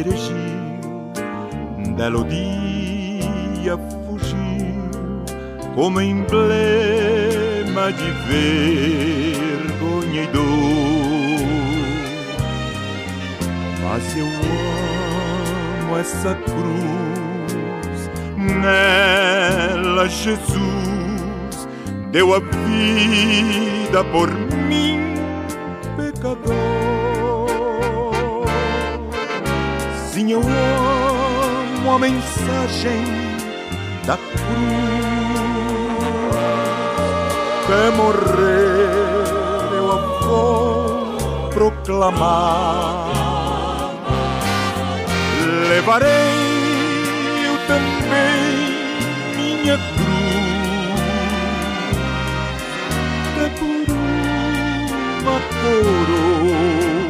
Se erigiu, belo dia fugiu, como emblema de vergonha e dor. Mas eu amo essa cruz, nela Jesus deu a vida por mim, Amo a mensagem da cruz. Até morrer eu a vou proclamar. Levarei eu também minha cruz. É por uma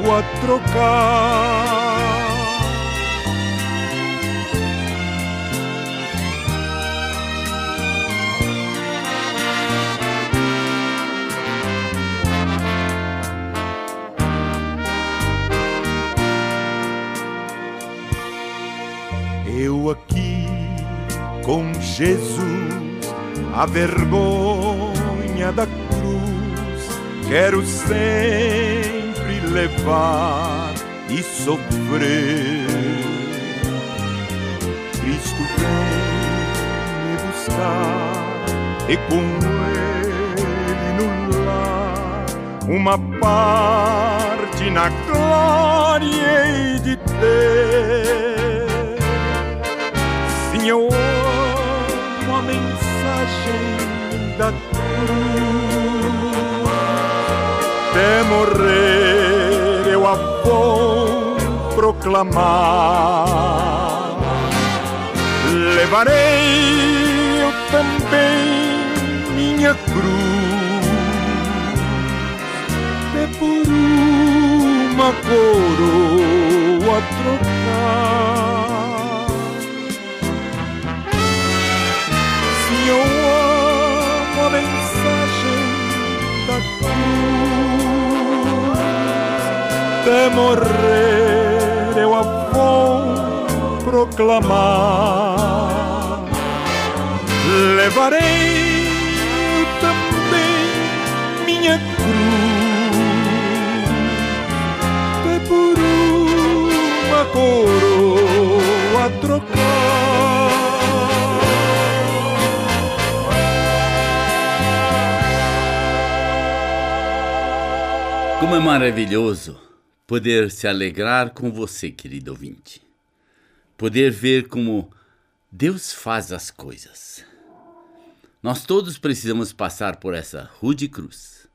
coroa trocar. Jesus, a vergonha da cruz, quero sempre levar e sofrer. Cristo vem me buscar e com ele no lar uma parte na glória hei de ter. A mensagem da cruz. Até morrer eu a vou proclamar. Levarei eu também minha cruz. É por uma coroa trocar. Morrer eu a vou proclamar. Levarei também minha cruz. É por uma coroa trocar. Como é maravilhoso poder se alegrar com você, querido ouvinte. Poder ver como Deus faz as coisas. Nós todos precisamos passar por essa rude cruz,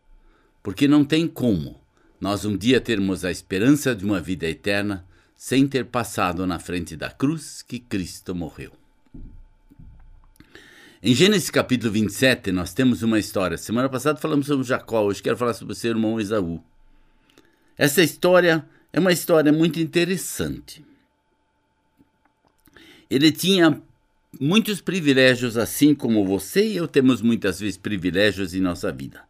porque não tem como nós um dia termos a esperança de uma vida eterna sem ter passado na frente da cruz que Cristo morreu. Em Gênesis capítulo 27, nós temos uma história. Semana passada falamos sobre Jacó, hoje quero falar sobre o seu irmão Esaú. Essa história é uma história muito interessante. Ele tinha muitos privilégios, assim como você e eu temos muitas vezes privilégios em nossa vida.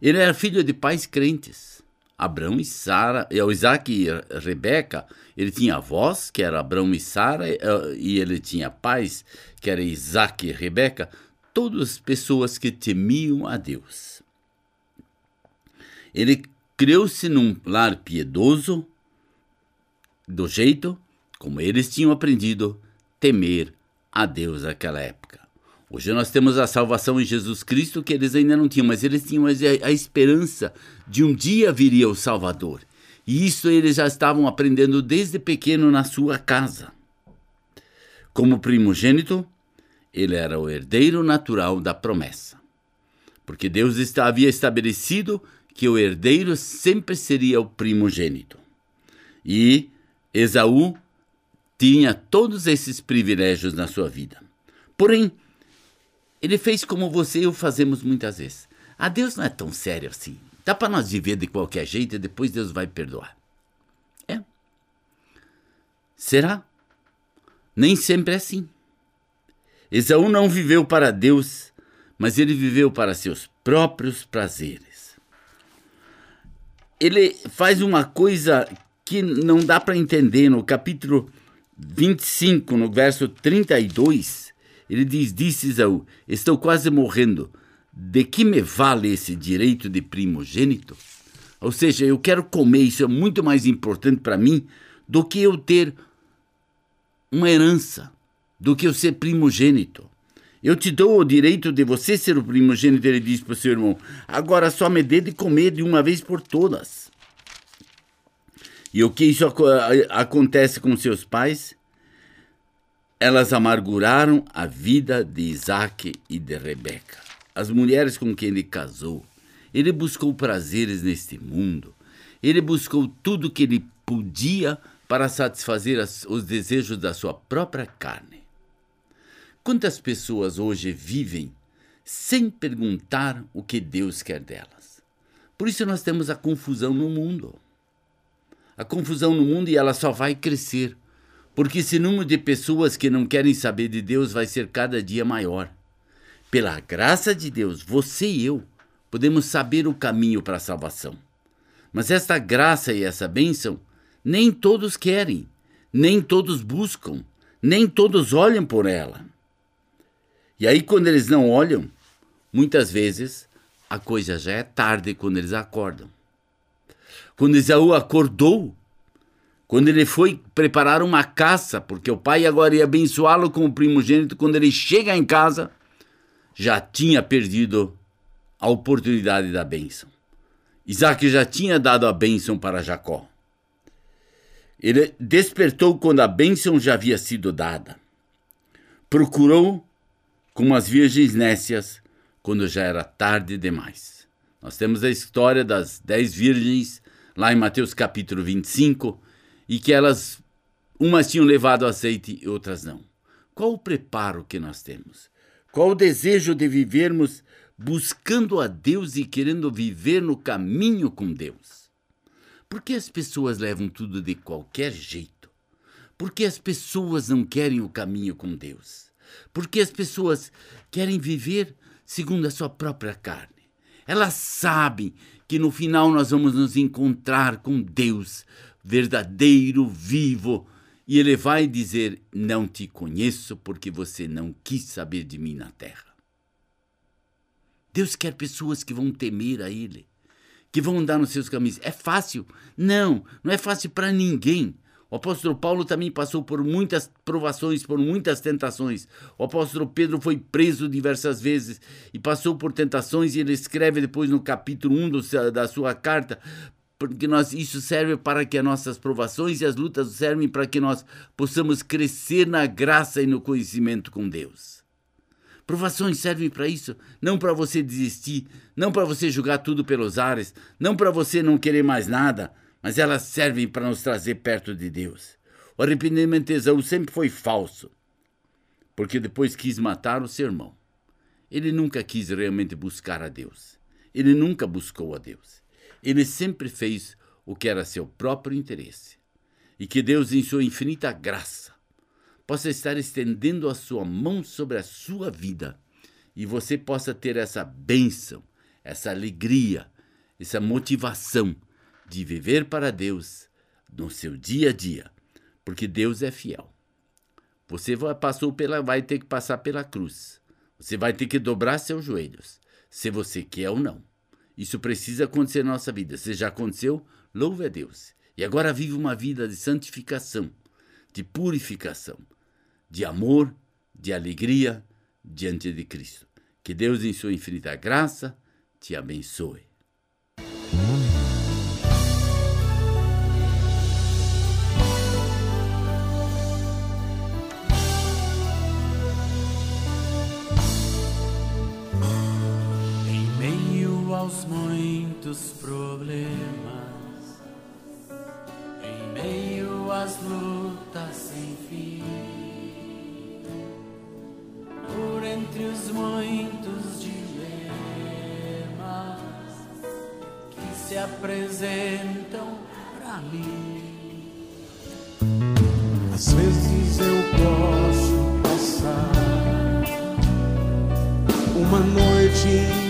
Ele era filho de pais crentes. Abraão e Sara, e o Isaac e Rebeca, ele tinha avós, que era Abraão e Sara, e ele tinha pais, que era Isaac e Rebeca, todas pessoas que temiam a Deus. Ele criou-se num lar piedoso, do jeito como eles tinham aprendido temer a Deus naquela época. Hoje nós temos a salvação em Jesus Cristo que eles ainda não tinham, mas eles tinham a esperança de um dia viria o Salvador. E isso eles já estavam aprendendo desde pequeno na sua casa. Como primogênito, ele era o herdeiro natural da promessa. Porque Deus havia estabelecido que o herdeiro sempre seria o primogênito. E Esaú tinha todos esses privilégios na sua vida. Porém, ele fez como você e eu fazemos muitas vezes. A Deus não é tão sério assim. Dá para nós viver de qualquer jeito e depois Deus vai perdoar. É. Será? Nem sempre é assim. Esaú não viveu para Deus, mas ele viveu para seus próprios prazeres. Ele faz uma coisa que não dá para entender no capítulo 25, no verso 32. Ele diz: Disse Esaú: Estou quase morrendo. De que me vale esse direito de primogênito? Ou seja, eu quero comer, isso é muito mais importante para mim do que eu ter uma herança, do que eu ser primogênito. Eu te dou o direito de você ser o primogênito, ele diz para o seu irmão. Agora só me dê de comer de uma vez por todas. E o que isso acontece com seus pais? Elas amarguraram a vida de Isaac e de Rebeca as mulheres com quem ele casou. Ele buscou prazeres neste mundo. Ele buscou tudo que ele podia para satisfazer os desejos da sua própria carne. Quantas pessoas hoje vivem sem perguntar o que Deus quer delas? Por isso nós temos a confusão no mundo. A confusão no mundo e ela só vai crescer, porque esse número de pessoas que não querem saber de Deus vai ser cada dia maior. Pela graça de Deus, você e eu podemos saber o caminho para a salvação. Mas esta graça e essa bênção nem todos querem, nem todos buscam, nem todos olham por ela. E aí, quando eles não olham, muitas vezes a coisa já é tarde quando eles acordam. Quando Esaú acordou, quando ele foi preparar uma caça, porque o pai agora ia abençoá-lo como primogênito, quando ele chega em casa, já tinha perdido a oportunidade da bênção. Isaac já tinha dado a bênção para Jacó. Ele despertou quando a bênção já havia sido dada. Procurou como as virgens nécias quando já era tarde demais. Nós temos a história das dez virgens lá em Mateus capítulo 25 e que elas, umas tinham levado azeite e outras não. Qual o preparo que nós temos? Qual o desejo de vivermos buscando a Deus e querendo viver no caminho com Deus? Por que as pessoas levam tudo de qualquer jeito? Por que as pessoas não querem o caminho com Deus? Por que as pessoas querem viver segundo a sua própria carne? Elas sabem que no final nós vamos nos encontrar com Deus, verdadeiro, vivo, e ele vai dizer: Não te conheço porque você não quis saber de mim na terra. Deus quer pessoas que vão temer a Ele, que vão andar nos seus caminhos. É fácil? Não, não é fácil para ninguém. O apóstolo Paulo também passou por muitas provações, por muitas tentações. O apóstolo Pedro foi preso diversas vezes e passou por tentações, e ele escreve depois no capítulo 1 do, da sua carta: porque nós, isso serve para que as nossas provações e as lutas servem para que nós possamos crescer na graça e no conhecimento com Deus. Provações servem para isso, não para você desistir, não para você jogar tudo pelos ares, não para você não querer mais nada, mas elas servem para nos trazer perto de Deus. O arrependimento de Esaú sempre foi falso, porque depois quis matar o seu irmão. Ele nunca quis realmente buscar a Deus. Ele nunca buscou a Deus. Ele sempre fez o que era seu próprio interesse. E que Deus, em sua infinita graça, possa estar estendendo a sua mão sobre a sua vida e você possa ter essa bênção, essa alegria, essa motivação de viver para Deus no seu dia a dia, porque Deus é fiel. Você passou pela, vai ter que passar pela cruz. Você vai ter que dobrar seus joelhos, se você quer ou não. Isso precisa acontecer na nossa vida. Se já aconteceu, louve a Deus. E agora vive uma vida de santificação, de purificação, de amor, de alegria diante de Cristo. Que Deus, em sua infinita graça, te abençoe. muitos dilemas que se apresentam para mim. Às vezes eu posso passar uma noite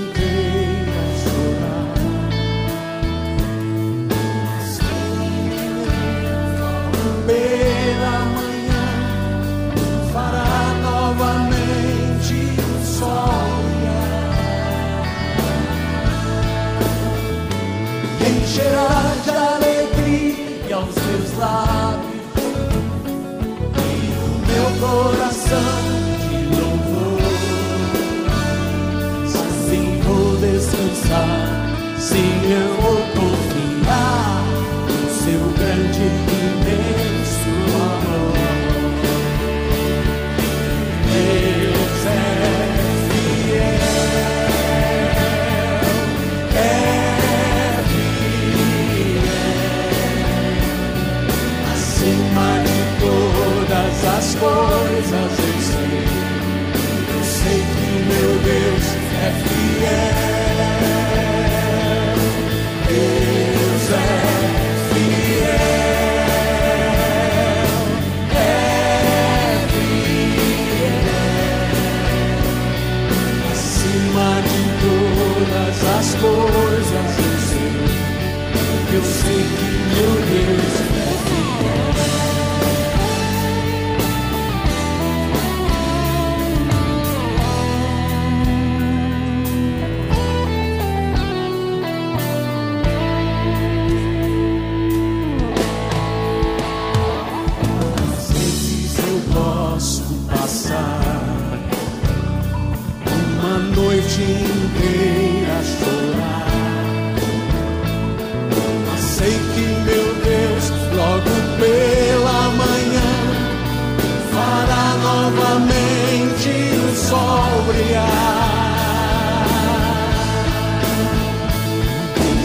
saborear.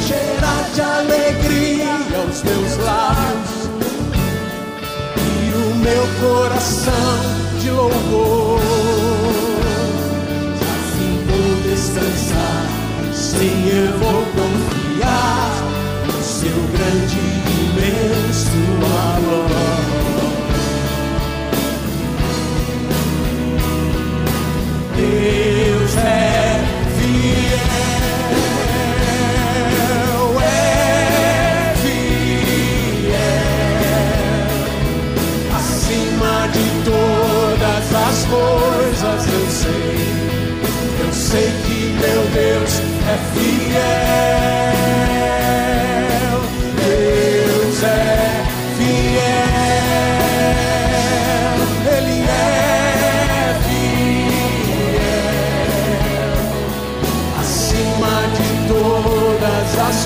Cheirar de alegria os teus lábios e o meu coração de louvor.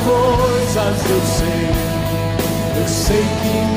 coisas eu sei, eu sei que